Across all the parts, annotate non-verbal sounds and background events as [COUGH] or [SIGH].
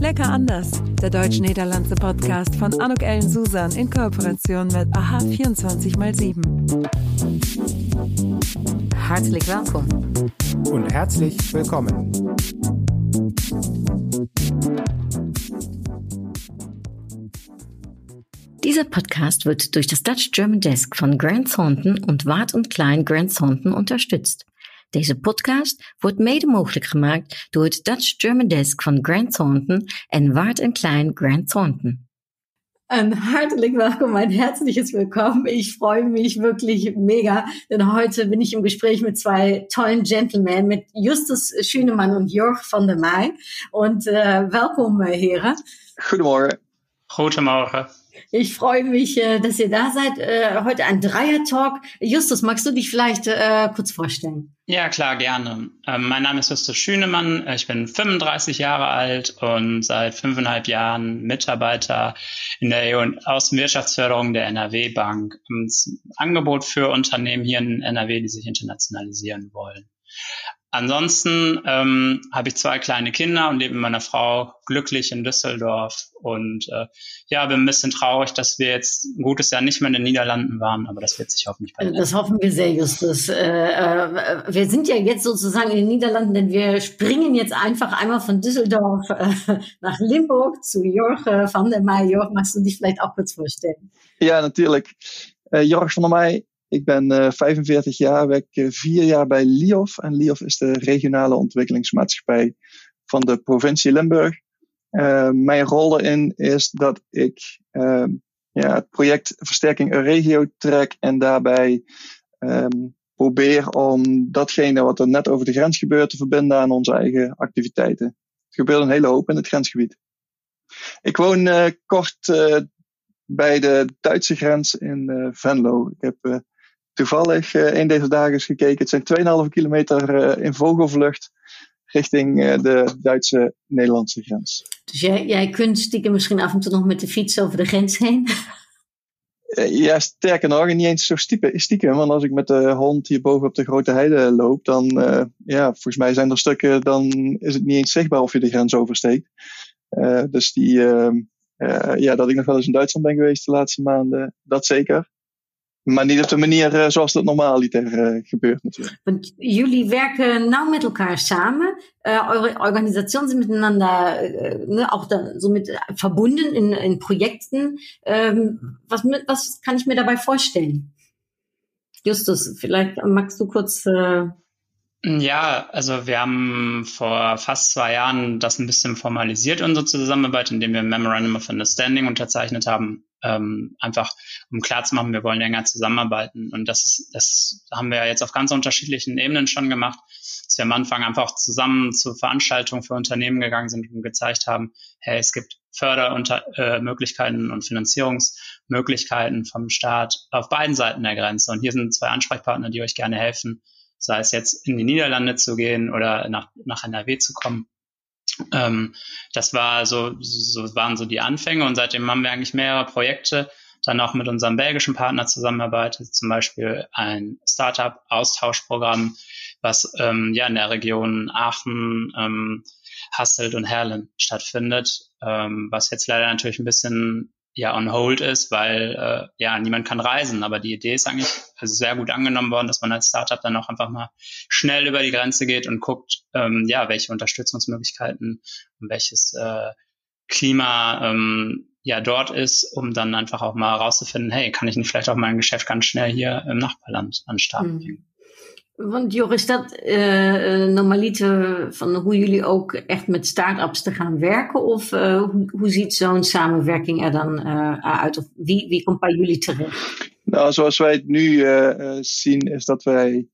Lecker anders, der deutsch-niederlandse Podcast von Anuk Ellen Susan in Kooperation mit AHA 24x7. Herzlich willkommen. Und herzlich willkommen. Dieser Podcast wird durch das Dutch German Desk von Grant Thornton und Wart und Klein Grant Thornton unterstützt. Deze podcast wordt mede mogelijk gemaakt door het Dutch German Desk van Grant Thornton en Waard Klein Grant Thornton. Ein herzlich willkommen, ein herzliches Willkommen. Ich freue mich wirklich mega, denn heute bin ich im Gespräch mit zwei tollen Gentlemen, mit Justus Schünemann und Jörg van der Meij. Und äh, welkom, Heren. Goedemorgen. Goedemorgen. Ich freue mich, äh, dass ihr da seid. Äh, heute ein Dreier-Talk. Justus, magst du dich vielleicht äh, kurz vorstellen? Ja, klar, gerne. Ähm, mein Name ist Justus Schünemann. Ich bin 35 Jahre alt und seit fünfeinhalb Jahren Mitarbeiter in der und Außenwirtschaftsförderung der NRW Bank. Angebot für Unternehmen hier in NRW, die sich internationalisieren wollen. Ansonsten ähm, habe ich zwei kleine Kinder und lebe mit meiner Frau glücklich in Düsseldorf. Und äh, ja, bin ein bisschen traurig, dass wir jetzt ein gutes Jahr nicht mehr in den Niederlanden waren, aber das wird sich hoffentlich bald. Das hoffen wir sehr, Justus. Äh, äh, wir sind ja jetzt sozusagen in den Niederlanden, denn wir springen jetzt einfach einmal von Düsseldorf äh, nach Limburg zu Jorg äh, van der Meij. Jorg, magst du dich vielleicht auch kurz vorstellen? Ja, natuurlijk. Uh, Jorg van der Meij Ik ben uh, 45 jaar, werk vier jaar bij LIOF. En LIOF is de regionale ontwikkelingsmaatschappij van de provincie Limburg. Uh, mijn rol erin is dat ik uh, ja, het project Versterking Regio trek en daarbij um, probeer om datgene wat er net over de grens gebeurt te verbinden aan onze eigen activiteiten. Het gebeurt een hele hoop in het grensgebied. Ik woon kort bij de Duitse grens in Venlo. Ik heb toevallig een deze dagen eens gekeken. Het zijn 2,5 kilometer uh, in vogelvlucht richting uh, de Duitse-Nederlandse grens. Dus jij, jij kunt stiekem misschien af en toe nog met de fiets over de grens heen? Ja, sterker nog, niet eens zo stiekem. Want als ik met de hond hier boven op de grote heide loop, dan, ja, volgens mij zijn er stukken, dan is het niet eens zichtbaar of je de grens oversteekt. dus die, ja, dat ik nog wel eens in Duitsland ben geweest de laatste maanden, dat zeker. Maar niet op de manier zoals dat normaaliter uh, gebeurt natuurlijk. Want jullie werken nauw met elkaar samen. Uh, eure Organisationen sind miteinander ne, auch da, so mit verbunden in, in Projekten. Ähm, was, was kann ich mir dabei vorstellen? Justus, vielleicht magst du kurz ja, also wir haben vor fast zwei Jahren das ein bisschen formalisiert, unsere Zusammenarbeit, indem wir ein Memorandum of Understanding unterzeichnet haben, ähm, einfach um klarzumachen, wir wollen länger zusammenarbeiten. Und das, ist, das haben wir jetzt auf ganz unterschiedlichen Ebenen schon gemacht, dass wir am Anfang einfach zusammen zu Veranstaltungen für Unternehmen gegangen sind und gezeigt haben, hey, es gibt Fördermöglichkeiten äh, und Finanzierungsmöglichkeiten vom Staat auf beiden Seiten der Grenze. Und hier sind zwei Ansprechpartner, die euch gerne helfen, sei es jetzt in die Niederlande zu gehen oder nach, nach NRW zu kommen. Ähm, das war so, so waren so die Anfänge und seitdem haben wir eigentlich mehrere Projekte dann auch mit unserem belgischen Partner zusammenarbeitet, zum Beispiel ein Startup-Austauschprogramm, was ähm, ja in der Region Aachen, ähm, Hasselt und Herlen stattfindet, ähm, was jetzt leider natürlich ein bisschen ja on hold ist, weil äh, ja niemand kann reisen. Aber die Idee ist eigentlich also sehr gut angenommen worden, dass man als Startup dann auch einfach mal schnell über die Grenze geht und guckt, ähm, ja, welche Unterstützungsmöglichkeiten und welches äh, Klima ähm, ja dort ist, um dann einfach auch mal herauszufinden, hey, kann ich nicht vielleicht auch mein Geschäft ganz schnell hier im Nachbarland an den Start bringen. Mhm. Want Jor, is dat uh, normaliter van hoe jullie ook echt met start-ups te gaan werken? Of uh, hoe, hoe ziet zo'n samenwerking er dan uh, uit? Of wie, wie komt bij jullie terecht? Nou, zoals wij het nu zien, is dat wij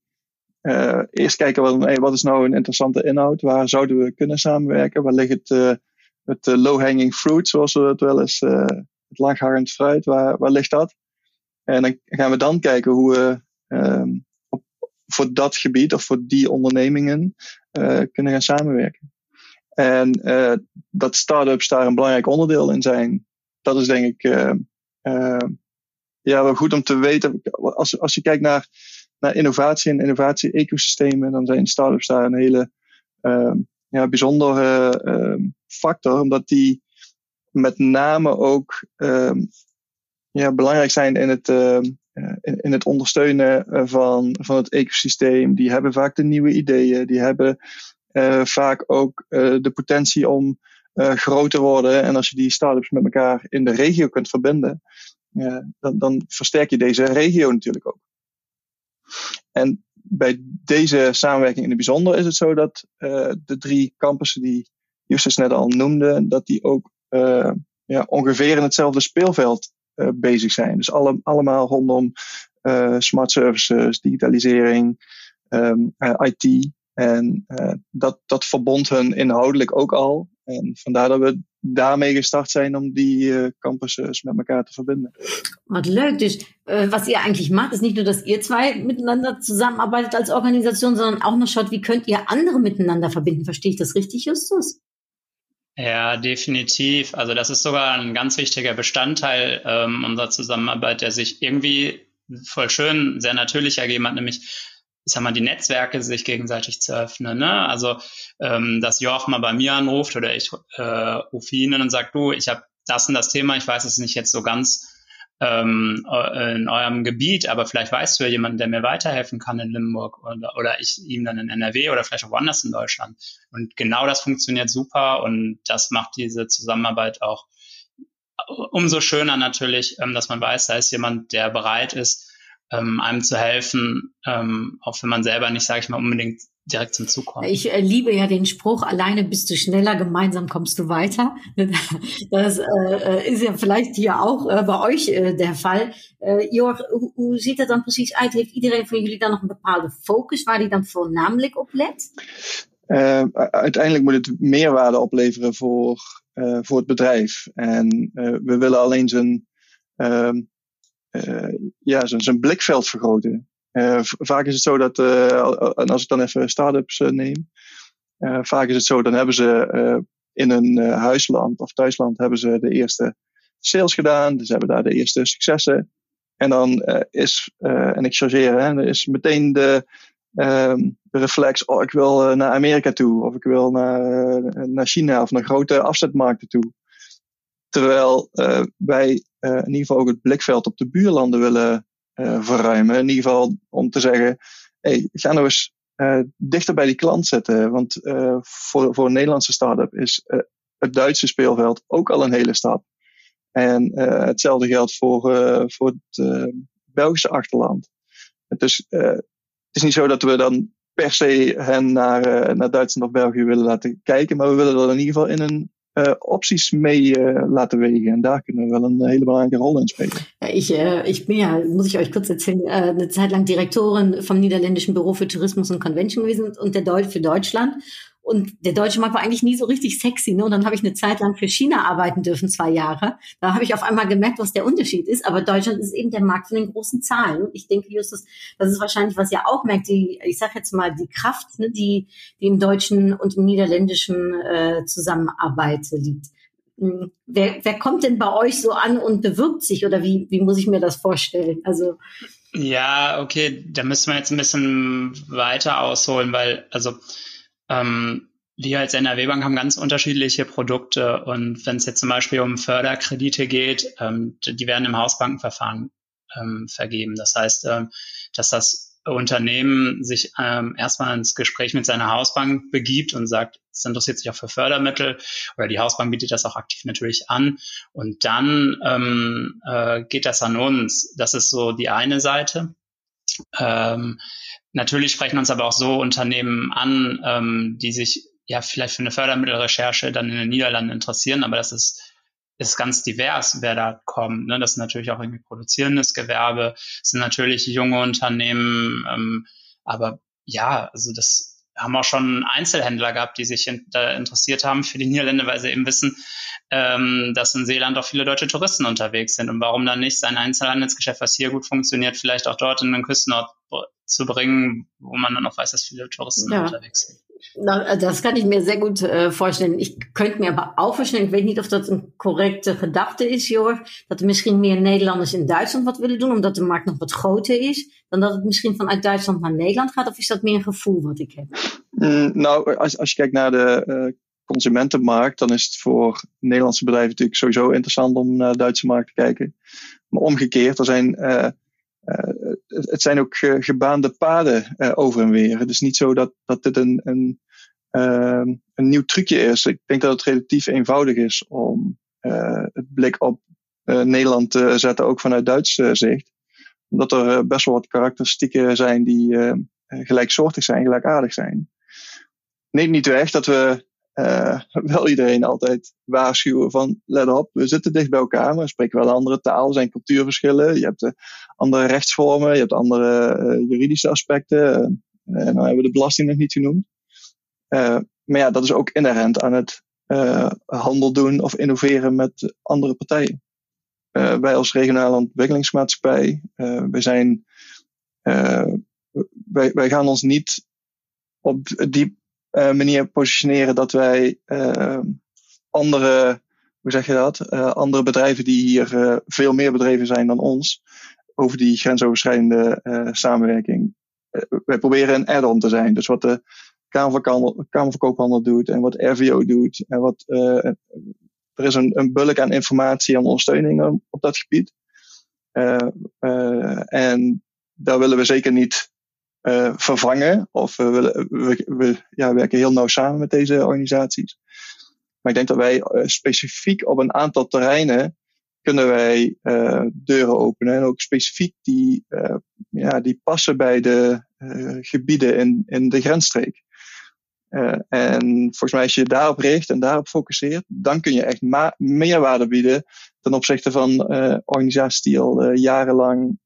eerst kijken wat, wat is nou een interessante inhoud? Waar zouden we kunnen samenwerken? Waar ligt het, het low-hanging fruit, zoals we het wel eens, het laagharend fruit, waar, waar ligt dat? En dan gaan we dan kijken hoe we um, voor dat gebied of voor die ondernemingen uh, kunnen gaan samenwerken. En uh, dat start-ups daar een belangrijk onderdeel in zijn, dat is denk ik uh, ja, wel goed om te weten. Als, als je kijkt naar, naar innovatie en innovatie-ecosystemen, dan zijn start-ups daar een hele ja, bijzondere factor, omdat die met name ook ja, belangrijk zijn in het, in, in, het ondersteunen van, van het ecosysteem. Die hebben vaak de nieuwe ideeën, die hebben vaak ook de potentie om groot te worden. En als je die start-ups met elkaar in de regio kunt verbinden, dan, dan versterk je deze regio natuurlijk ook. En bij deze samenwerking in het bijzonder is het zo dat de drie campussen die Justus net al noemde, dat die ook ja, ongeveer in hetzelfde speelveld uh, bezig zijn. Dus alle, allemaal rondom smart services, digitalisering, um, IT. En dat, dat verbond hun inhoudelijk ook al. En vandaar dat we daarmee gestart zijn om die uh, campuses met elkaar te verbinden. Wat leuk. Dus äh, was ihr eigentlich macht, ist nicht nur, dass ihr zwei miteinander zusammenarbeitet als Organisation, sondern auch noch schaut, wie könnt ihr andere miteinander verbinden. Verstehe ich das richtig, Justus? Ja, definitiv. Also das ist sogar ein ganz wichtiger Bestandteil ähm, unserer Zusammenarbeit, der sich irgendwie voll schön, sehr natürlich ergeben hat, nämlich ich sag mal, die Netzwerke sich gegenseitig zu öffnen. Ne? Also, ähm, dass Joach mal bei mir anruft oder ich äh, rufe ihn und sage, du, ich habe das und das Thema, ich weiß es nicht jetzt so ganz ähm, in eurem Gebiet, aber vielleicht weißt du ja jemanden, der mir weiterhelfen kann in Limburg oder, oder ich ihm dann in NRW oder vielleicht auch woanders in Deutschland. Und genau das funktioniert super und das macht diese Zusammenarbeit auch umso schöner natürlich, ähm, dass man weiß, da ist jemand, der bereit ist, ähm, einem zu helfen, ähm, auch wenn man selber nicht, sage ich mal, unbedingt direkt zum Zug kommt. Ich äh, liebe ja den Spruch, alleine bist du schneller, gemeinsam kommst du weiter. [LAUGHS] Das äh, ist ja vielleicht hier ook äh, bij euch äh, der Fall. Äh, Jorg, hoe, hoe ziet dat dan precies uit? Heeft iedereen van jullie dan nog een bepaalde focus waar die dan voornamelijk op let? Uh, uiteindelijk moet het meerwaarde opleveren voor, uh, voor het bedrijf. En uh, we willen alleen zijn ehm, uh, ja, zijn blikveld vergroten. Uh, vaak is het zo dat, uh, en als ik dan even start-ups neem, vaak is het zo, dan hebben ze in een huisland of thuisland hebben ze de eerste sales gedaan, dus hebben daar de eerste successen. En dan is, en ik chargeer, hè, is meteen de, um, de reflex, oh ik wil naar Amerika toe, of ik wil naar, naar China of naar grote afzetmarkten toe. Terwijl uh, wij uh, in ieder geval ook het blikveld op de buurlanden willen uh, verruimen. In ieder geval om te zeggen, hey, ga nou eens dichter bij die klant zitten. Want voor, voor een Nederlandse start-up is het Duitse speelveld ook al een hele stap. En hetzelfde geldt voor, voor het Belgische achterland. Dus het is niet zo dat we dan per se hen naar, naar Duitsland of België willen laten kijken. Maar we willen dat in ieder geval in een uh, opties mee uh, laten wegen. En daar kunnen we wel een hele belangrijke rol in spelen. Ja, ich, äh, ich bin ja, muss ich euch kurz erzählen, äh, eine Zeit lang Direktorin vom Niederländischen Büro für Tourismus und Convention gewesen und der Deut für Deutschland. Und der deutsche Markt war eigentlich nie so richtig sexy. Ne? Und dann habe ich eine Zeit lang für China arbeiten dürfen, zwei Jahre. Da habe ich auf einmal gemerkt, was der Unterschied ist. Aber Deutschland ist eben der Markt von den großen Zahlen. Ich denke, Justus, das ist wahrscheinlich, was ihr auch merkt, die, ich sage jetzt mal, die Kraft, ne, die, die im deutschen und im niederländischen äh, Zusammenarbeit liegt. Hm, wer, wer kommt denn bei euch so an und bewirbt sich oder wie, wie muss ich mir das vorstellen? Also ja, okay, da müssen wir jetzt ein bisschen weiter ausholen, weil also ähm, wir als NRW-Bank haben ganz unterschiedliche Produkte und wenn es jetzt zum Beispiel um Förderkredite geht, ähm, die werden im Hausbankenverfahren ähm, vergeben. Das heißt, ähm, dass das Unternehmen sich ähm, erstmal ins Gespräch mit seiner Hausbank begibt und sagt, es interessiert sich auch für Fördermittel oder die Hausbank bietet das auch aktiv natürlich an und dann ähm, äh, geht das an uns. Das ist so die eine Seite. Ähm, Natürlich sprechen uns aber auch so Unternehmen an, ähm, die sich ja vielleicht für eine Fördermittelrecherche dann in den Niederlanden interessieren, aber das ist ist ganz divers, wer da kommt. Ne? Das ist natürlich auch irgendwie produzierendes Gewerbe, das sind natürlich junge Unternehmen, ähm, aber ja, also das haben auch schon Einzelhändler gehabt, die sich in, da interessiert haben für die Niederländer, weil sie eben wissen, ähm, dass in Seeland auch viele deutsche Touristen unterwegs sind. Und warum dann nicht sein Einzelhandelsgeschäft, was hier gut funktioniert, vielleicht auch dort in den Küstenort zu bringen, wo man dann auch weiß, dass viele Touristen ja. unterwegs sind. Das kann ich mir sehr gut äh, vorstellen. Ik könnte mir aber auch vorstellen, ik weet niet of dat een correcte gedachte is, Jor, dat er misschien meer Nederlanders in Duitsland wat willen doen, omdat de markt nog wat groter is, dan dat het misschien vanuit Duitsland naar Nederland gaat, of is dat meer een gevoel wat ik heb? Mm, nou, als, als je kijkt naar de uh, consumentenmarkt, dan is het voor Nederlandse bedrijven natuurlijk sowieso interessant om naar de Duitse markt te kijken. Maar omgekeerd, er zijn uh, uh, het zijn ook gebaande paden uh, over en weer. Het is niet zo dat, dat dit een, een, uh, een nieuw trucje is. Ik denk dat het relatief eenvoudig is om het blik op Nederland te zetten, ook vanuit Duits zicht. Omdat er best wel wat karakteristieken zijn die gelijksoortig zijn, gelijkaardig zijn. Neemt niet weg dat we uh, [LAUGHS] wel iedereen altijd waarschuwen van let op, we zitten dicht bij elkaar, maar we spreken wel andere taal, zijn cultuurverschillen, je hebt uh, andere rechtsvormen, je hebt andere uh, juridische aspecten, en dan hebben we de belasting nog niet genoemd. maar ja, dat is ook inherent aan het handel doen of innoveren met andere partijen. wij als regionale ontwikkelingsmaatschappij, wij zijn, wij, wij gaan ons niet op die manier positioneren dat wij uh, andere, hoe zeg je dat, uh, andere bedrijven die hier veel meer bedreven zijn dan ons, over die grensoverschrijdende samenwerking. wij proberen een add-on te zijn. Dus wat de Kamer van Koophandel doet en wat RVO doet en wat er is een, een bulk aan informatie en ondersteuning op dat gebied. en daar willen we zeker niet uh, vervangen. Of we, we, werken heel nauw samen met deze organisaties. Maar ik denk dat wij uh, specifiek op een aantal terreinen kunnen wij uh, deuren openen. En ook specifiek die, ja, die passen bij de gebieden in, in de grensstreek. en volgens mij als je daarop richt en daarop focuseert, dan kun je echt meerwaarde bieden ten opzichte van organisaties die al jarenlang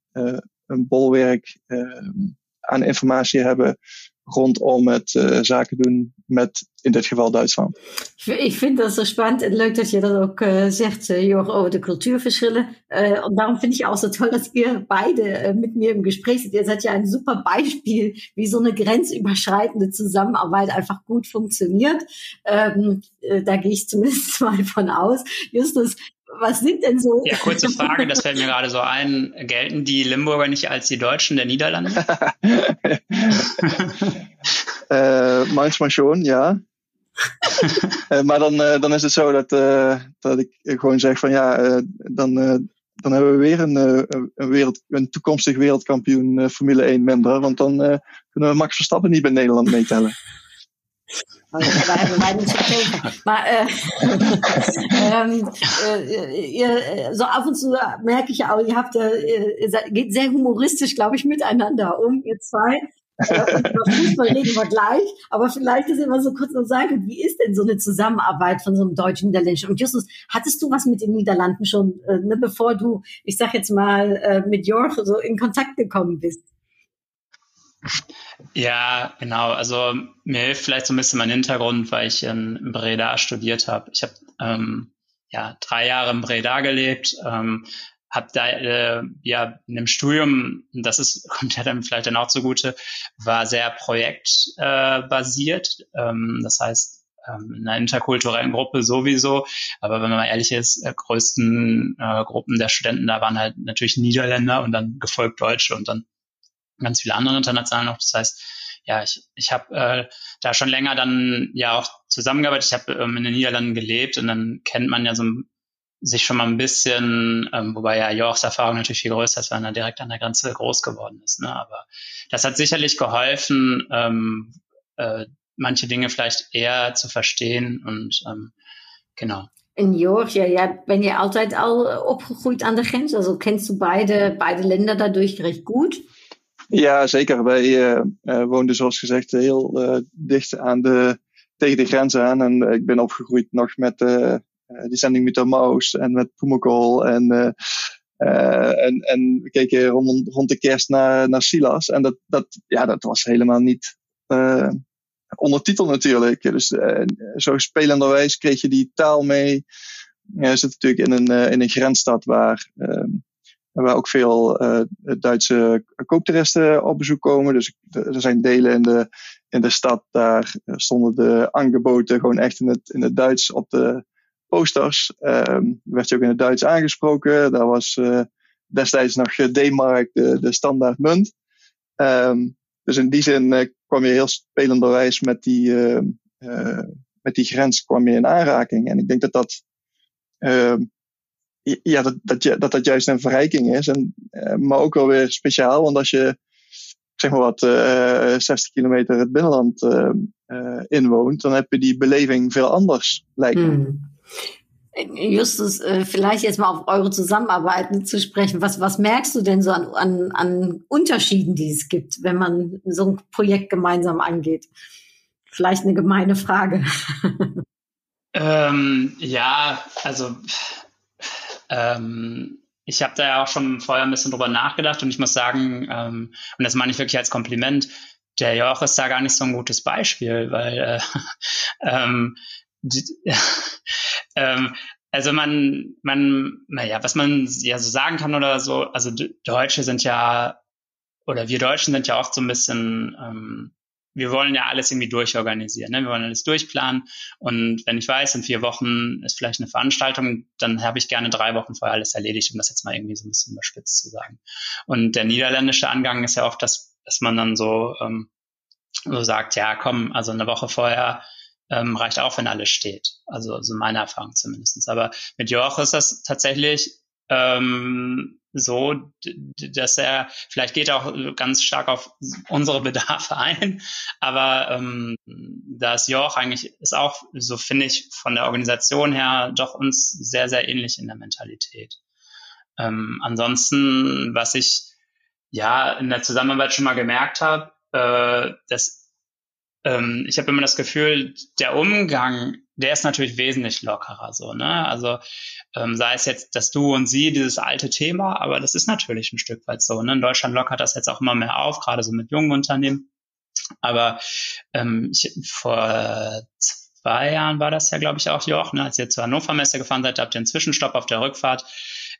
een bolwerk aan informatie hebben rondom het uh, zaken doen met in dit geval Duitsland. Ik vind dat zo spannend en leuk dat je dat ook uh, zegt, uh, Jörg, over de Kulturverschillen. Uh, und darum finde ich auch so toll, dass ihr beide mit mir im Gespräch seid. Ihr seid ja ein super Beispiel, wie so eine grenzüberschreitende Zusammenarbeit einfach gut funktioniert. Ähm, uh, da gehe ich zumindest [LAUGHS] mal von aus. Justus, was sind denn so? Ja, kurze Frage, das fällt mir gerade so ein. Gelten die Limburger nicht als die Deutschen der Niederlande? uh, [LAUGHS] manchmal schon, ja. uh, [LAUGHS] maar dan, uh, dan is het zo dat, dat ik gewoon zeg van ja, dan, dan hebben we weer een, een, wereld, een toekomstig wereldkampioen Formule 1 minder. Want dan kunnen we Max Verstappen niet bij Nederland meetellen. Maar äh, ähm, äh, ihr, so ab und zu merke ich auch, ihr habt, äh, ihr geht sehr humoristisch, glaube ich, miteinander um, ihr zwei. Äh, über Fußball reden wir gleich, aber vielleicht ist immer so kurz noch sagen, wie ist denn so eine Zusammenarbeit von so einem deutschen-niederländischen? Und Justus, hattest du was mit den Niederlanden schon, äh, ne, bevor du, ich sag jetzt mal, äh, mit Jorg so in Kontakt gekommen bist? Ja, genau. Also mir hilft vielleicht so ein bisschen mein Hintergrund, weil ich in Breda studiert habe. Ich habe ähm, ja drei Jahre in Breda gelebt, ähm, habe da äh, ja in dem Studium, das ist [LAUGHS] kommt ja dann vielleicht dann auch zugute, war sehr projektbasiert. Äh, ähm, das heißt ähm, in einer interkulturellen Gruppe sowieso. Aber wenn man mal ehrlich ist, äh, größten äh, Gruppen der Studenten da waren halt natürlich Niederländer und dann gefolgt Deutsche und dann ganz viele andere international noch. Das heißt, ja, ich, ich habe äh, da schon länger dann ja auch zusammengearbeitet. Ich habe ähm, in den Niederlanden gelebt und dann kennt man ja so sich schon mal ein bisschen, ähm, wobei ja Jorgs Erfahrung natürlich viel größer ist, weil er direkt an der Grenze groß geworden ist. Ne? Aber das hat sicherlich geholfen, ähm, äh, manche Dinge vielleicht eher zu verstehen und ähm, genau. In Georgia, ja, ben je altijd al opgegroeid aan de grens? Also kennst du beide, beide Länder dadurch recht gut? Ja, zeker. Wij uh, uh, woonden zoals gezegd heel uh, dicht aan de, tegen de grens aan. En ik ben opgegroeid nog met die zending met Maus en met Pumacol. En, en, en we keken rond, rond de kerst naar, naar Silas. En dat, dat, ja, dat was helemaal niet ondertiteld natuurlijk. Dus zo spelenderwijs kreeg je die taal mee. Je zit natuurlijk in een, in een grensstad waar waar ook veel uh, Duitse kooptoeristen op bezoek komen. Dus er zijn delen in de, in de stad, daar stonden de aangeboden gewoon echt in het, in het Duits op de posters. Um, werd je ook in het Duits aangesproken. Daar was uh, destijds nog D-mark de, de standaard munt. Um, dus in die zin kwam je heel spelenderwijs met die, uh, met die grens kwam je in aanraking. En ik denk dat dat, ja, dat, dat, dat, dat juist een verrijking is. En, maar ook wel weer speciaal, want als je zeg maar wat, 60 kilometer het binnenland inwoont, dan heb je die beleving veel anders, lijkt me. Mm. Justus, vielleicht jetzt mal auf eure Zusammenarbeit zu sprechen. Was, was merkst du denn so an, an, an Unterschieden, die es gibt, wenn man so ein Projekt gemeinsam angeht? Vielleicht eine gemeine Frage. Ähm, ja, also ähm, ich habe da ja auch schon vorher ein bisschen drüber nachgedacht und ich muss sagen, ähm, und das meine ich wirklich als Kompliment, der Joch ist da gar nicht so ein gutes Beispiel, weil äh, [LAUGHS] ähm, [LAUGHS] ähm, also man, man, naja, was man ja so sagen kann oder so, also Deutsche sind ja, oder wir Deutschen sind ja oft so ein bisschen, ähm, wir wollen ja alles irgendwie durchorganisieren, ne? wir wollen alles durchplanen und wenn ich weiß, in vier Wochen ist vielleicht eine Veranstaltung, dann habe ich gerne drei Wochen vorher alles erledigt, um das jetzt mal irgendwie so ein bisschen überspitzt zu sagen. Und der niederländische Angang ist ja oft, dass, dass man dann so, ähm, so sagt, ja komm, also eine Woche vorher ähm, reicht auch, wenn alles steht. Also so meine Erfahrung zumindestens. Aber mit Joach ist das tatsächlich ähm, so, dass er, vielleicht geht er auch ganz stark auf unsere Bedarfe [LAUGHS] ein, aber ähm, das Joch eigentlich ist auch, so finde ich, von der Organisation her doch uns sehr, sehr ähnlich in der Mentalität. Ähm, ansonsten, was ich ja in der Zusammenarbeit schon mal gemerkt habe, äh, dass ähm, ich habe immer das Gefühl, der Umgang, der ist natürlich wesentlich lockerer so, ne? Also ähm, sei es jetzt das Du und Sie, dieses alte Thema, aber das ist natürlich ein Stück weit so. Ne? In Deutschland lockert das jetzt auch immer mehr auf, gerade so mit jungen Unternehmen. Aber ähm, ich, vor zwei Jahren war das ja, glaube ich, auch Joch, ne? als ihr zur Hannover Messe gefahren seid, habt ihr einen Zwischenstopp auf der Rückfahrt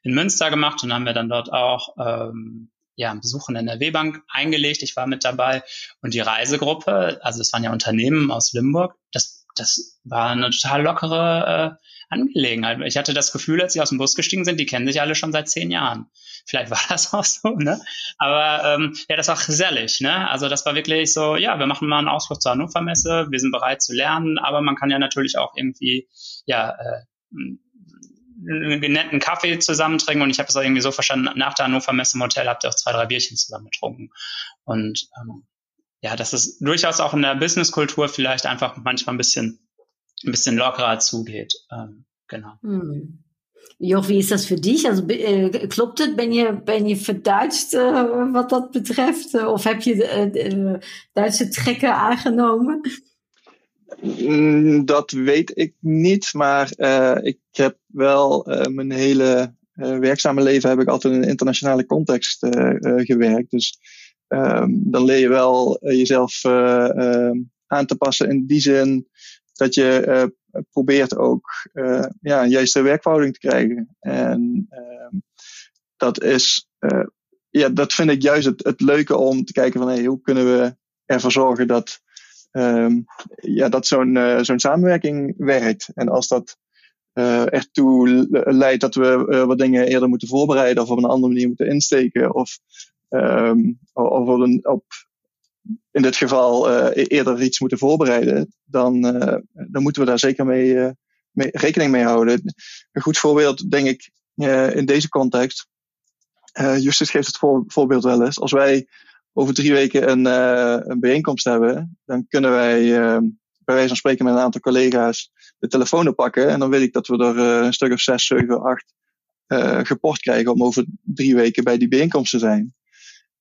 in Münster gemacht und haben wir dann dort auch ähm, ja, Besuch in der NRW-Bank eingelegt. Ich war mit dabei. Und die Reisegruppe, also es waren ja Unternehmen aus Limburg, das, das war eine total lockere äh, Angelegenheit. Ich hatte das Gefühl, als sie aus dem Bus gestiegen sind, die kennen sich alle schon seit zehn Jahren. Vielleicht war das [LAUGHS] auch so, ne? Aber ähm, ja, das war gesellig, ne? Also das war wirklich so, ja, wir machen mal einen Ausflug zur Hannover Messe, wir sind bereit zu lernen, aber man kann ja natürlich auch irgendwie, ja, äh, einen netten Kaffee zusammen trinken und ich habe es irgendwie so verstanden, nach der Hannover Messe im Hotel habt ihr auch zwei, drei Bierchen zusammen getrunken. Und ähm, ja, dass es durchaus auch in der Businesskultur vielleicht einfach manchmal ein bisschen, ein bisschen lockerer zugeht. Ähm, genau. Hm. Joch, wie ist das für dich? Also äh, klopt het? Ben je, ben je verduidst uh, wat dat betreft? Of heb je uh, Duitse trekken aangenomen? Mm, dat weet ik niet, maar uh, ik heb wel uh, mijn hele uh, werkzame leven heb ik altijd in een internationale context gewerkt. Dus um, dan leer je wel jezelf ehm, aan te passen in die zin dat je probeert ook ja, juiste werkverhouding te krijgen. En ehm, dat is, ja, dat vind ik juist het, het leuke om te kijken van hey, hoe kunnen we ervoor zorgen dat um, ja, dat zo'n uh, zo'n samenwerking werkt. En als dat uh, ertoe leidt dat we uh, wat dingen eerder moeten voorbereiden of op een andere manier moeten insteken of, um, of op, op in dit geval eerder iets moeten voorbereiden, dan, dan moeten we daar zeker mee, mee, rekening mee houden. Een goed voorbeeld, denk ik, in deze context. Justus geeft het voor, voorbeeld wel eens. Als wij over drie weken een, uh, een bijeenkomst hebben, dan kunnen wij uh, bij wijze van spreken met een aantal collega's de telefoon oppakken. En dan weet ik dat we er uh, een stuk of zes, zeven, acht geport krijgen om over drie weken bij die bijeenkomst te zijn.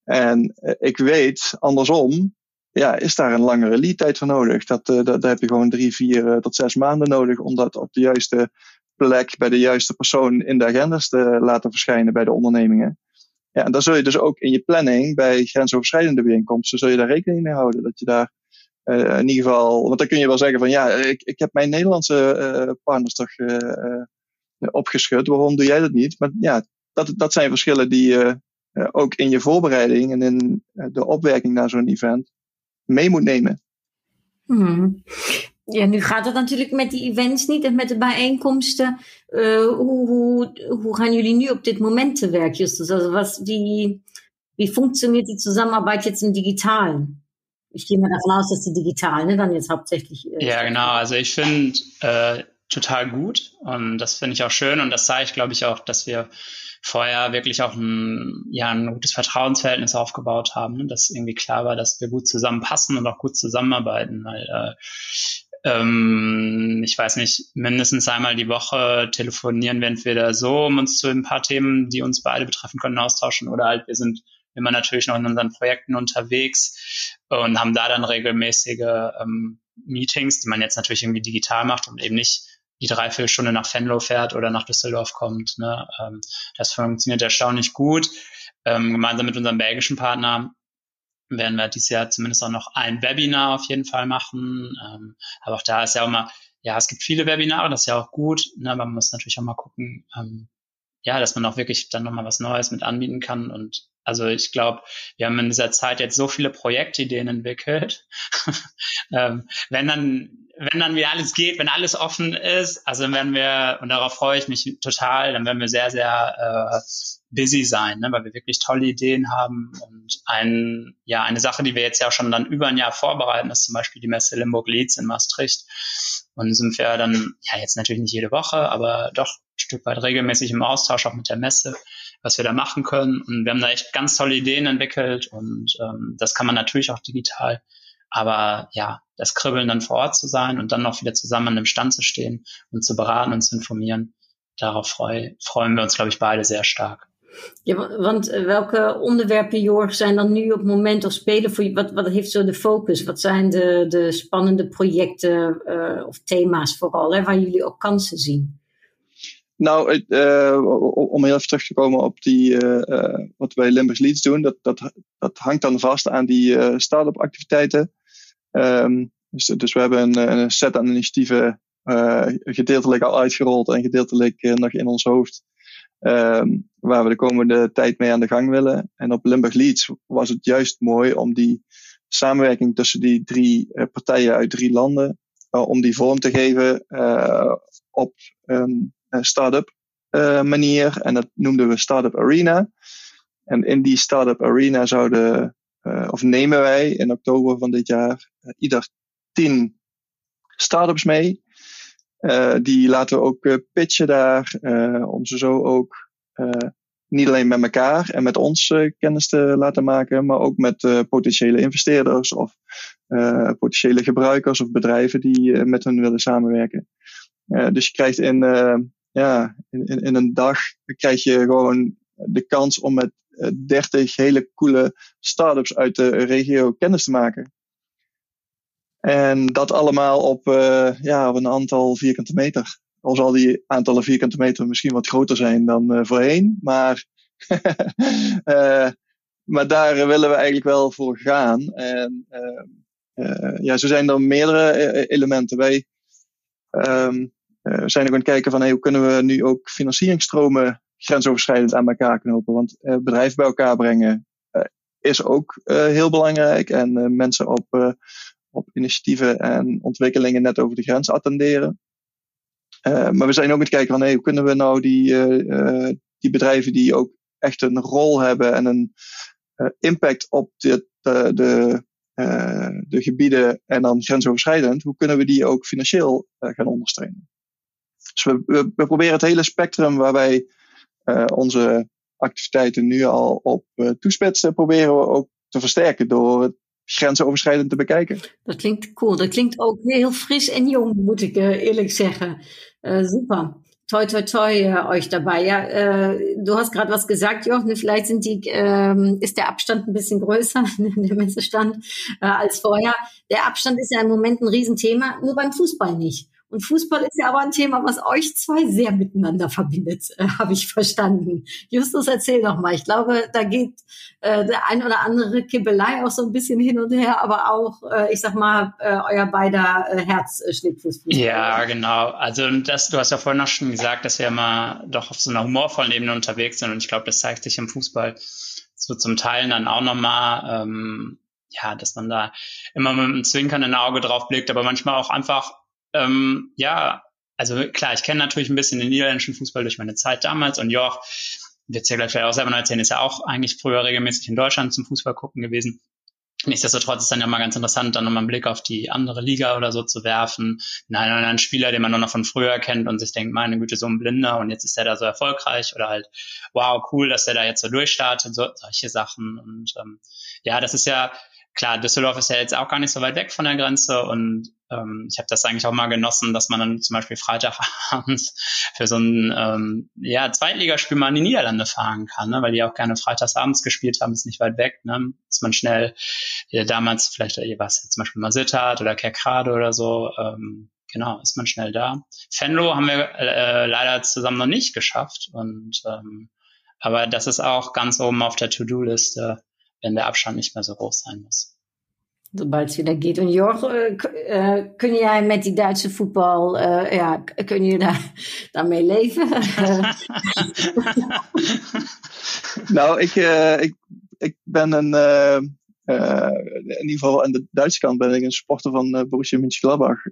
En ik weet, andersom, ja, is daar een langere lead tijd voor nodig. Dat, dat, daar heb je gewoon drie, vier tot zes maanden nodig om dat op de juiste plek bij de juiste persoon in de agendas te laten verschijnen bij de ondernemingen. Ja, en dan zul je dus ook in je planning bij grensoverschrijdende bijeenkomsten, zul je daar rekening mee houden. Dat je daar uh, in ieder geval, want dan kun je wel zeggen van ja, ik, ik heb mijn Nederlandse uh, partners toch uh, opgeschud, waarom doe jij dat niet? Maar ja, dat, dat zijn verschillen die je ook in je voorbereiding en in de opwerking naar zo'n event mee moet nemen. Hmm. Ja, nu gaat het natuurlijk met die events niet en met de bijeenkomsten. Uh, hoe, hoe, hoe gaan jullie nu op dit moment te werk, Justus? Also was, wie, wie funktioniert die Zusammenarbeit jetzt im Digitalen? Ich gehe mal davon aus, dass die digital ne, dann jetzt hauptsächlich. Äh, ja, genau. Also ich finde äh, total gut und das finde ich auch schön und das zeigt, glaube ich, auch, dass wir vorher wirklich auch ein, ja, ein gutes Vertrauensverhältnis aufgebaut haben, ne? dass irgendwie klar war, dass wir gut zusammenpassen und auch gut zusammenarbeiten, weil äh, ähm, ich weiß nicht, mindestens einmal die Woche telefonieren wir entweder so, um uns zu ein paar Themen, die uns beide betreffen können, austauschen oder halt wir sind immer natürlich noch in unseren Projekten unterwegs und haben da dann regelmäßige ähm, Meetings, die man jetzt natürlich irgendwie digital macht und eben nicht die Dreiviertelstunde nach Venlo fährt oder nach Düsseldorf kommt. Ne? Ähm, das funktioniert erstaunlich gut. Ähm, gemeinsam mit unserem belgischen Partner werden wir dieses Jahr zumindest auch noch ein Webinar auf jeden Fall machen. Ähm, aber auch da ist ja auch mal, ja, es gibt viele Webinare, das ist ja auch gut, ne, aber man muss natürlich auch mal gucken, ähm, ja, dass man auch wirklich dann nochmal was Neues mit anbieten kann. Und also ich glaube, wir haben in dieser Zeit jetzt so viele Projektideen entwickelt. [LAUGHS] ähm, wenn dann wenn dann wieder alles geht, wenn alles offen ist, also dann werden wir, und darauf freue ich mich total, dann werden wir sehr, sehr äh, busy sein, ne, weil wir wirklich tolle Ideen haben. Und ein, ja, eine Sache, die wir jetzt ja schon dann über ein Jahr vorbereiten, ist zum Beispiel die Messe Limburg Leeds in Maastricht. Und sind wir dann, ja, jetzt natürlich nicht jede Woche, aber doch ein Stück weit regelmäßig im Austausch auch mit der Messe, was wir da machen können. Und wir haben da echt ganz tolle Ideen entwickelt und ähm, das kann man natürlich auch digital aber ja, das Kribbeln dann vor Ort zu sein und dann noch wieder zusammen an dem Stand zu stehen und zu beraten und zu informieren, darauf freu, freuen wir uns, glaube ich, beide sehr stark. Ja, want eh, welke onderwerpen, Jorg, zijn dan nu op het moment of spelen voor je? Wat, wat heeft zo de focus? Wat zijn de, de spannende projecten uh, of thema's vooral, hè, waar jullie ook kansen zien? Nou, uh, om heel even terug te komen op die, wat wij Limburgs Leads doen, dat, dat, dat hangt dan vast aan die start-up activiteiten. Um, dus, dus, we hebben een, een set aan initiatieven gedeeltelijk al uitgerold en gedeeltelijk nog in ons hoofd. Um, waar we de komende tijd mee aan de gang willen. En op Limburg Leads was het juist mooi om die samenwerking tussen die drie uh, partijen uit drie landen, om die vorm te geven op een start-up manier. En dat noemden we Startup Arena. En in die Startup Arena zouden of nemen wij in oktober van dit jaar ieder tien startups mee. Uh, die laten we ook pitchen daar, om ze zo ook niet alleen met elkaar en met ons kennis te laten maken, maar ook met potentiële investeerders of potentiële gebruikers of bedrijven die met hen willen samenwerken. dus je krijgt in, ja, in, in een dag krijg je gewoon de kans om met 30 hele coole startups uit de regio kennis te maken. En dat allemaal op, uh, ja, op een aantal vierkante meter. Al zal die aantallen vierkante meter misschien wat groter zijn dan uh, voorheen. Maar, uh, [LAUGHS] maar daar willen we eigenlijk wel voor gaan. En ja, zo zijn er meerdere elementen. Wij um, zijn ook aan het kijken van hey, hoe kunnen we nu ook financieringstromen grensoverschrijdend aan elkaar knopen. Want bedrijven bij elkaar brengen is ook heel belangrijk. En mensen op, op initiatieven en ontwikkelingen net over de grens attenderen. maar we zijn ook aan het kijken van hey, hoe kunnen we nou die, die bedrijven die ook echt een rol hebben en een impact op de, de, de, de gebieden en dan grensoverschrijdend, hoe kunnen we die ook financieel gaan ondersteunen? Dus we, we, we, proberen het hele spectrum waarbij uh, onze activiteiten nu al op toespitsen, proberen we ook te versterken door het grensoverschrijdend te bekijken. Dat klinkt cool. Dat klinkt ook heel fris en jong, moet ik uh, eerlijk zeggen. super. Toi, toi, toi euch dabei. Ja, du hast gerade was gesagt, Jochen. Vielleicht sind die, ähm, ist der Abstand ein bisschen größer, [LAUGHS] der Messestand, als vorher. Der Abstand ist ja im Moment ein Riesenthema, nur beim Fußball nicht. Und Fußball ist ja aber ein Thema, was euch zwei sehr miteinander verbindet, äh, habe ich verstanden. Justus, erzähl doch mal. Ich glaube, da geht äh, der ein oder andere Kibbelei auch so ein bisschen hin und her, aber auch, äh, ich sag mal, äh, euer beider äh, Herz äh, schlägt fürs Fußball. Ja, genau. Also das, du hast ja vorhin auch schon gesagt, dass wir immer doch auf so einer humorvollen Ebene unterwegs sind. Und ich glaube, das zeigt sich im Fußball so zum Teil dann auch nochmal. Ähm, ja, dass man da immer mit einem zwinkernden Auge drauf blickt, aber manchmal auch einfach, ähm, ja, also klar, ich kenne natürlich ein bisschen den niederländischen Fußball durch meine Zeit damals und Joch, wird ja gleich vielleicht auch selber noch erzählen, ist ja auch eigentlich früher regelmäßig in Deutschland zum Fußball gucken gewesen. Nichtsdestotrotz ist dann ja mal ganz interessant, dann nochmal einen Blick auf die andere Liga oder so zu werfen. Nein, einen Spieler, den man nur noch von früher kennt und sich denkt, meine Güte, so ein Blinder und jetzt ist der da so erfolgreich oder halt, wow, cool, dass der da jetzt so durchstartet, so, solche Sachen. Und ähm, ja, das ist ja, klar, Düsseldorf ist ja jetzt auch gar nicht so weit weg von der Grenze und ähm, ich habe das eigentlich auch mal genossen, dass man dann zum Beispiel Freitagabends [LAUGHS] für so ein ähm, ja, Zweitligaspiel mal in die Niederlande fahren kann, ne? weil die auch gerne freitagsabends gespielt haben, ist nicht weit weg, ne? ist man schnell, ja, damals vielleicht, äh, was zum Beispiel mal oder Kerkrade oder so, ähm, genau, ist man schnell da. Fenlo haben wir äh, leider zusammen noch nicht geschafft und ähm, aber das ist auch ganz oben auf der To-Do-Liste, wenn der Abstand nicht mehr so groß sein muss. Wieder geht. Und Jorg, kun jij met die Duitse voetbal, uh, ja, kun je daar, [LAUGHS] daarmee leven? [LAUGHS] nou, ik, ik, ik ben een, in ieder geval aan de Duitse kant ben ik een sporter van Borussia Mönchengladbach.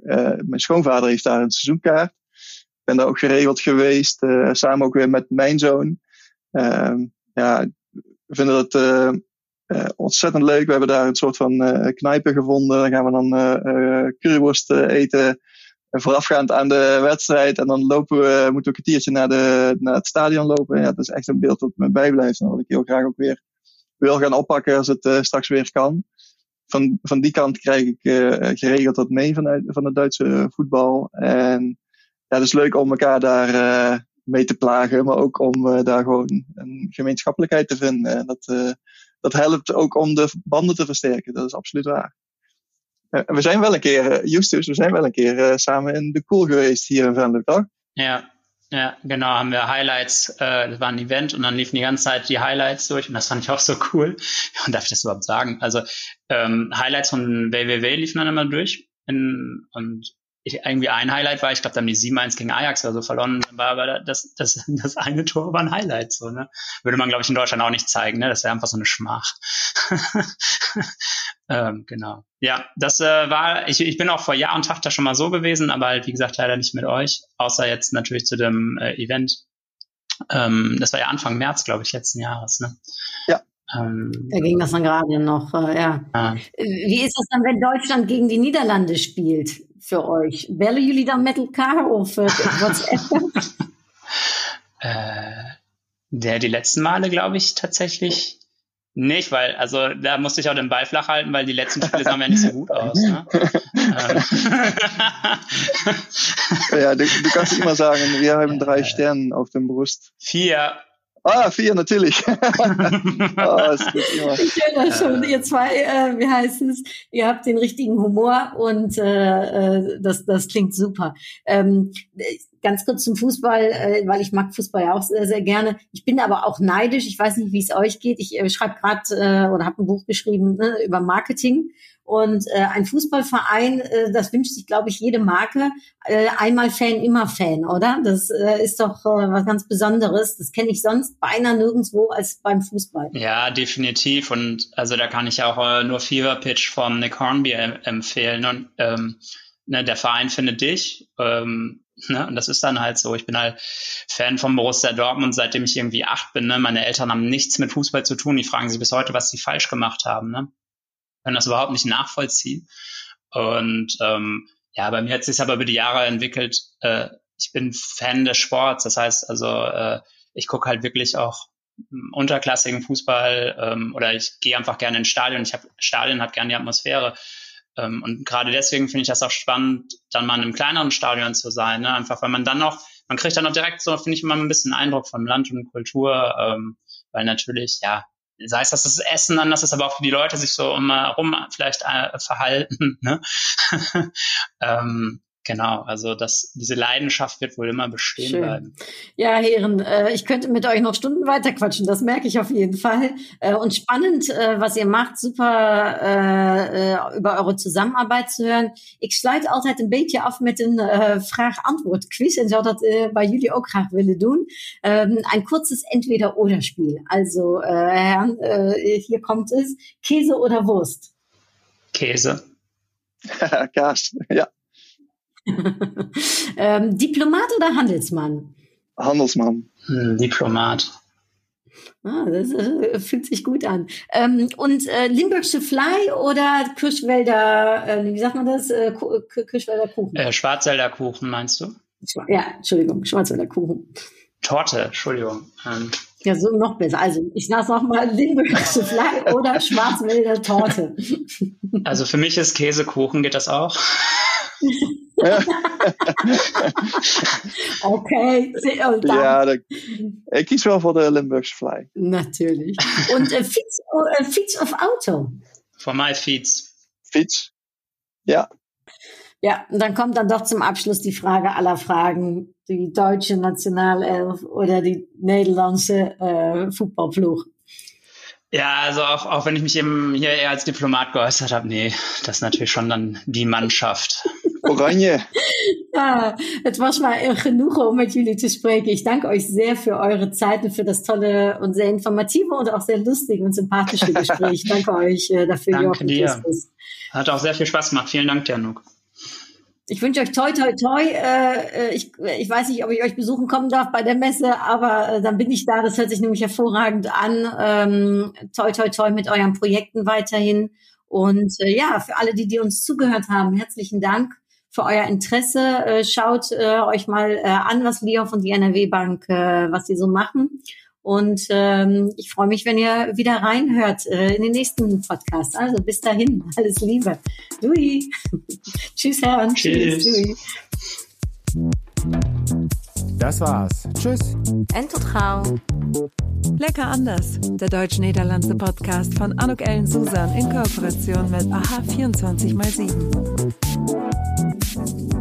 mijn schoonvader heeft daar een seizoenkaart. Ik ben daar ook geregeld geweest, samen ook weer met mijn zoon. Ehm, ja, we vinden dat uh, ontzettend leuk. We hebben daar een soort van uh, knijpen gevonden. Dan gaan we dan uh, curryworst eten. Voorafgaand aan de wedstrijd. En dan lopen we, moeten we een kwartiertje naar, de, naar het stadion lopen. Ja, dat is echt een beeld dat me bijblijft. En wat ik heel graag ook weer wil gaan oppakken als het straks weer kan. Van, van die kant krijg ik geregeld wat mee vanuit van het Duitse voetbal. En ja, het is leuk om elkaar daar mee te plagen. Maar ook om daar gewoon een gemeenschappelijkheid te vinden. En dat dat helpt ook om de banden te versterken. Dat is absoluut waar. Uh, we zijn wel een keer, uh, Justus, we zijn wel een keer uh, samen in de Cool geweest hier in Venlo, toch? Ja, ja, genau, haben wir Highlights, äh, das ein Event und dann liefen die ganze Zeit die Highlights durch und das fand ich auch so cool. [LAUGHS] Und darf ich das überhaupt sagen? Also ähm, Highlights von WWW liefen dann immer durch in, und ich, irgendwie ein Highlight war, ich glaube, da haben die 7-1 gegen Ajax oder so verloren, war aber das, das, [LAUGHS] das eine Tor war ein Highlight, so, ne? Würde man, glaube ich, in Deutschland auch nicht zeigen, ne? Das wäre einfach so eine Schmach. [LAUGHS] ähm, genau. Ja, das äh, war, ich, ich bin auch vor Jahr und Tag da schon mal so gewesen, aber halt, wie gesagt, leider nicht mit euch, außer jetzt natürlich zu dem äh, Event. Ähm, das war ja Anfang März, glaube ich, letzten Jahres, ne? Ja. Ähm, da ging das dann gerade noch, äh, ja. Ah. Wie ist das dann, wenn Deutschland gegen die Niederlande spielt? Für euch? Bellen jullie dan met elkaar of uh, WhatsApp? [LAUGHS] äh, der, die letzten Male, glaube ich, tatsächlich nicht, weil, also da musste ich auch den Ball flach halten, weil die letzten Spiele sahen ja nicht so gut aus. Ne? [LAUGHS] ja, du, du, kannst immer sagen, wir haben drei [LAUGHS] Sterne auf dem Brust. Vier. Ah, vier, natürlich. [LAUGHS] oh, Ich höre das schon. Ihr zwei, äh, wie heißt es? Ihr habt den richtigen Humor und äh, äh, das, das klingt super. Ähm, ganz kurz zum Fußball, äh, weil ich mag Fußball ja auch sehr, sehr gerne. Ich bin aber auch neidisch. Ich weiß nicht, wie es euch geht. Ich äh, schreibe gerade äh, oder habe ein Buch geschrieben ne, über Marketing und äh, ein Fußballverein, äh, das wünscht sich, glaube ich, jede Marke. Äh, einmal Fan, immer Fan, oder? Das äh, ist doch äh, was ganz Besonderes. Das kenne ich sonst beinahe nirgendwo als beim Fußball. Ja, definitiv. Und also da kann ich auch äh, nur Fever Pitch vom Nick Hornby empfehlen. Und ähm, ne, der Verein findet dich. Ähm, Ne? Und das ist dann halt so. Ich bin halt Fan von Borussia Dortmund, seitdem ich irgendwie acht bin. Ne? Meine Eltern haben nichts mit Fußball zu tun. Die fragen sich bis heute, was sie falsch gemacht haben. Ne? Können das überhaupt nicht nachvollziehen. Und ähm, ja, bei mir hat sich aber über die Jahre entwickelt. Äh, ich bin Fan des Sports, das heißt also, äh, ich gucke halt wirklich auch hm, unterklassigen Fußball ähm, oder ich gehe einfach gerne ins Stadion. Ich habe Stadion hat gerne die Atmosphäre. Ähm, und gerade deswegen finde ich das auch spannend, dann mal in einem kleineren Stadion zu sein. Ne? Einfach, weil man dann noch, man kriegt dann auch direkt so, finde ich, immer ein bisschen Eindruck von Land und Kultur, ähm, weil natürlich, ja, sei es, dass das Essen anders ist, aber auch wie die Leute sich so immer rum vielleicht äh, verhalten. Ne? [LAUGHS] ähm, Genau, also das, diese Leidenschaft wird wohl immer bestehen Schön. bleiben. Ja, Herren, äh, ich könnte mit euch noch Stunden weiter quatschen, das merke ich auf jeden Fall. Äh, und spannend, äh, was ihr macht, super äh, äh, über eure Zusammenarbeit zu hören. Ich sluit altijd een beetje af met een äh, Vraag-Antwort-Quiz en zou dat äh, bei jullie ook graag willen doen. Ähm, ein kurzes Entweder-Oder-Spiel. Also, äh, Herren, äh, hier kommt es. Käse oder Wurst? Käse. [LAUGHS] Kaas, ja. [LAUGHS] ähm, Diplomat oder Handelsmann? Handelsmann. Hm, Diplomat. Ah, das äh, fühlt sich gut an. Ähm, und äh, Limburgsche Fly oder Kirschwälder, äh, wie sagt man das? Äh, Kirschwälder Kuchen? Äh, Schwarzwälder Kuchen, meinst du? Ja, Entschuldigung, Schwarzwälder Kuchen. Torte, Entschuldigung. Ähm. Ja, so noch besser. Also ich sage noch mal Limburgische Fly oder [LAUGHS] Schwarzwälder Torte. Also für mich ist Käsekuchen, geht das auch? [LAUGHS] okay. Ja, de, ik kies wel voor de Limburgse Fly. Natürlich. Und äh, Fiets, äh, Fiets of Auto? Voor mij fiets. Fiets, ja. Ja, und dann kommt dann doch zum Abschluss die Frage aller Fragen. Die deutsche Nationalelf oder die niederländische äh, Fußballploeg? Ja, also auch, auch wenn ich mich eben hier eher als Diplomat geäußert habe, nee, das ist natürlich schon dann die Mannschaft. Oranje. [LAUGHS] Ja, es war mal genug, um mit jullie zu sprechen. Ich danke euch sehr für eure Zeit und für das tolle und sehr informative und auch sehr lustige und sympathische Gespräch. [LAUGHS] danke euch äh, dafür, danke Jochen dir. Hat auch sehr viel Spaß gemacht. Vielen Dank, Januk. Ich wünsche euch toi, toi, toi. Äh, ich, ich weiß nicht, ob ich euch besuchen kommen darf bei der Messe, aber äh, dann bin ich da. Das hört sich nämlich hervorragend an. Ähm, toi, toi, toi mit euren Projekten weiterhin. Und äh, ja, für alle, die, die uns zugehört haben, herzlichen Dank für euer Interesse. Äh, schaut äh, euch mal äh, an, was Liof und die NRW Bank, äh, was sie so machen. Und ähm, ich freue mich, wenn ihr wieder reinhört äh, in den nächsten Podcast. Also bis dahin, [LAUGHS] alles Liebe. Louis. [LAUGHS] Tschüss, Herren. Tschüss. Tschüss Das war's. Tschüss. En tot gauw. Lecker anders. Der deutsch-niederlandse Podcast von Anuk Ellen Susan in Kooperation mit AHA 24x7.